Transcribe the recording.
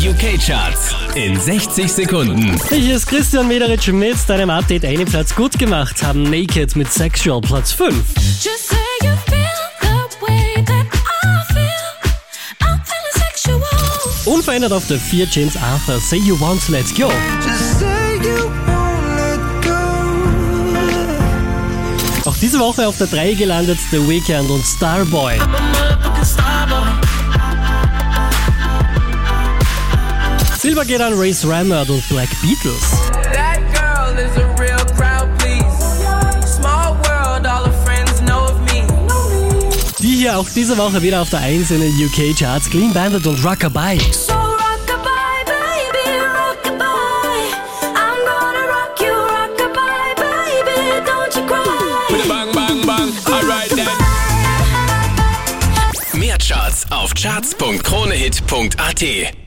Die UK-Charts in 60 Sekunden. Hier ist Christian Mederitsch mit deinem Update. Einen Platz gut gemacht haben Naked mit Sexual Platz 5. Just say you feel the way that I feel. I'm feeling sexual. Unverändert auf der 4 James Arthur Say You Want Let's Go. Just say you won't let go. Auch diese Woche auf der 3 gelandet The Weeknd und Starboy. Silber geht an Race Rammert und Black Beatles. That girl is a real crowd, please. Small world, all her friends know of me. Die hier auch diese Woche wieder auf der 1 in den UK Charts. Clean Bandit und Rockabye. So rockabye, baby, rockabye. I'm gonna rock you, rockabye, baby. Don't you cry. Bang, bang, bang. Alright then. Mehr Charts auf charts.kronehit.at